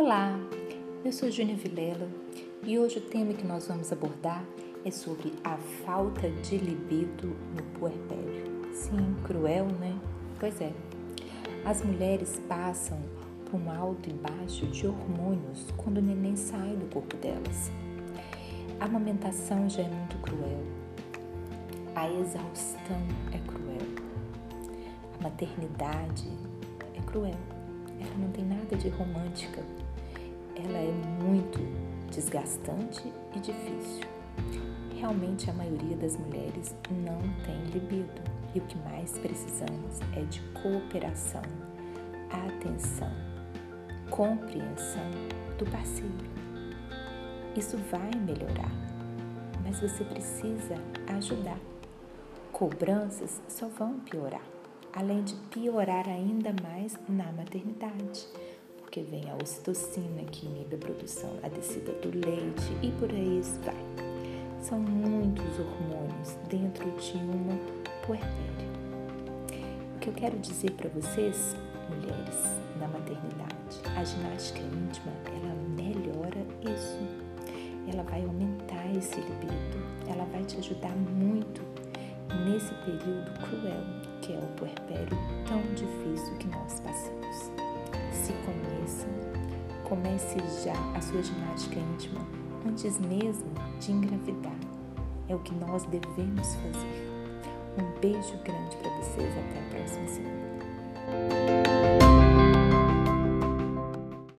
Olá, eu sou Júnia Vilela e hoje o tema que nós vamos abordar é sobre a falta de libido no puerpério. Sim, cruel, né? Pois é. As mulheres passam por um alto e baixo de hormônios quando o neném sai do corpo delas. A amamentação já é muito cruel. A exaustão é cruel. A maternidade é cruel. Ela não tem nada de romântica ela é muito desgastante e difícil. Realmente a maioria das mulheres não tem libido e o que mais precisamos é de cooperação, atenção, compreensão do parceiro. Isso vai melhorar, mas você precisa ajudar. Cobranças só vão piorar, além de piorar ainda mais na maternidade porque vem a ocitocina que inibe a produção, a descida do leite e por aí vai. São muitos hormônios dentro de uma puerpéria. O que eu quero dizer para vocês, mulheres, na maternidade, a ginástica íntima, ela melhora isso. Ela vai aumentar esse libido, ela vai te ajudar muito nesse período cruel que é o puerpério tão difícil que nós passamos comece já a sua ginástica íntima antes mesmo de engravidar. É o que nós devemos fazer. Um beijo grande para vocês. Até a próxima semana.